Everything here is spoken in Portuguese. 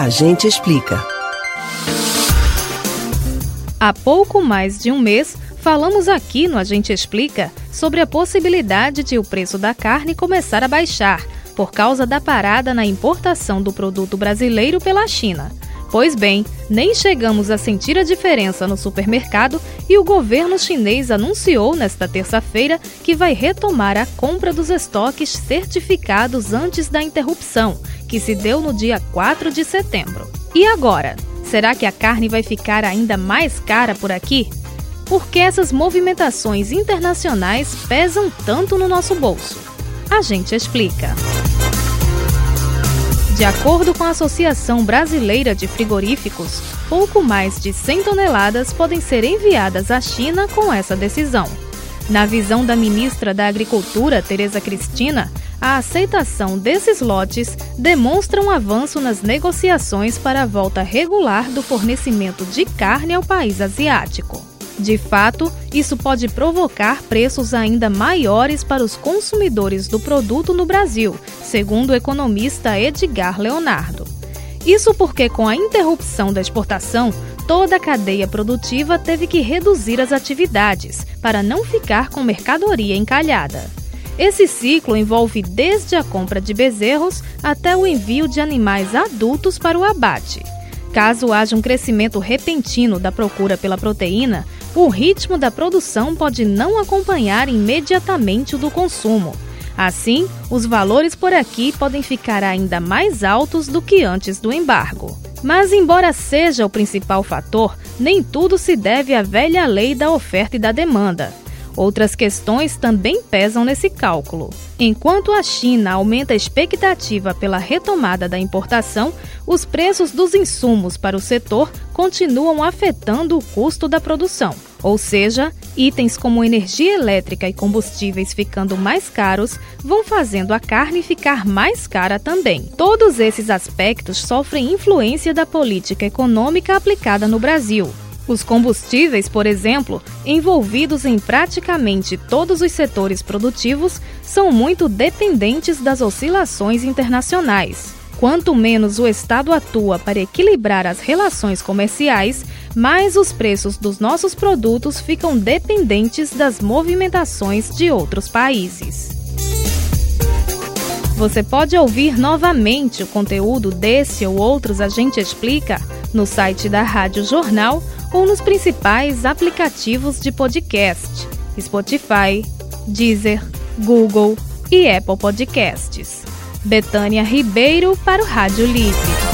A gente explica. Há pouco mais de um mês, falamos aqui no A gente explica sobre a possibilidade de o preço da carne começar a baixar por causa da parada na importação do produto brasileiro pela China. Pois bem, nem chegamos a sentir a diferença no supermercado e o governo chinês anunciou nesta terça-feira que vai retomar a compra dos estoques certificados antes da interrupção, que se deu no dia 4 de setembro. E agora? Será que a carne vai ficar ainda mais cara por aqui? Por que essas movimentações internacionais pesam tanto no nosso bolso? A gente explica. De acordo com a Associação Brasileira de Frigoríficos, pouco mais de 100 toneladas podem ser enviadas à China com essa decisão. Na visão da ministra da Agricultura, Tereza Cristina, a aceitação desses lotes demonstra um avanço nas negociações para a volta regular do fornecimento de carne ao país asiático. De fato, isso pode provocar preços ainda maiores para os consumidores do produto no Brasil, segundo o economista Edgar Leonardo. Isso porque, com a interrupção da exportação, toda a cadeia produtiva teve que reduzir as atividades para não ficar com mercadoria encalhada. Esse ciclo envolve desde a compra de bezerros até o envio de animais adultos para o abate. Caso haja um crescimento repentino da procura pela proteína, o ritmo da produção pode não acompanhar imediatamente o do consumo. Assim, os valores por aqui podem ficar ainda mais altos do que antes do embargo. Mas, embora seja o principal fator, nem tudo se deve à velha lei da oferta e da demanda. Outras questões também pesam nesse cálculo. Enquanto a China aumenta a expectativa pela retomada da importação, os preços dos insumos para o setor continuam afetando o custo da produção. Ou seja, itens como energia elétrica e combustíveis ficando mais caros vão fazendo a carne ficar mais cara também. Todos esses aspectos sofrem influência da política econômica aplicada no Brasil. Os combustíveis, por exemplo, envolvidos em praticamente todos os setores produtivos, são muito dependentes das oscilações internacionais. Quanto menos o Estado atua para equilibrar as relações comerciais, mais os preços dos nossos produtos ficam dependentes das movimentações de outros países. Você pode ouvir novamente o conteúdo desse ou outros A Gente Explica no site da Rádio Jornal ou nos principais aplicativos de podcast: Spotify, Deezer, Google e Apple Podcasts. Betânia Ribeiro para o Rádio Livre.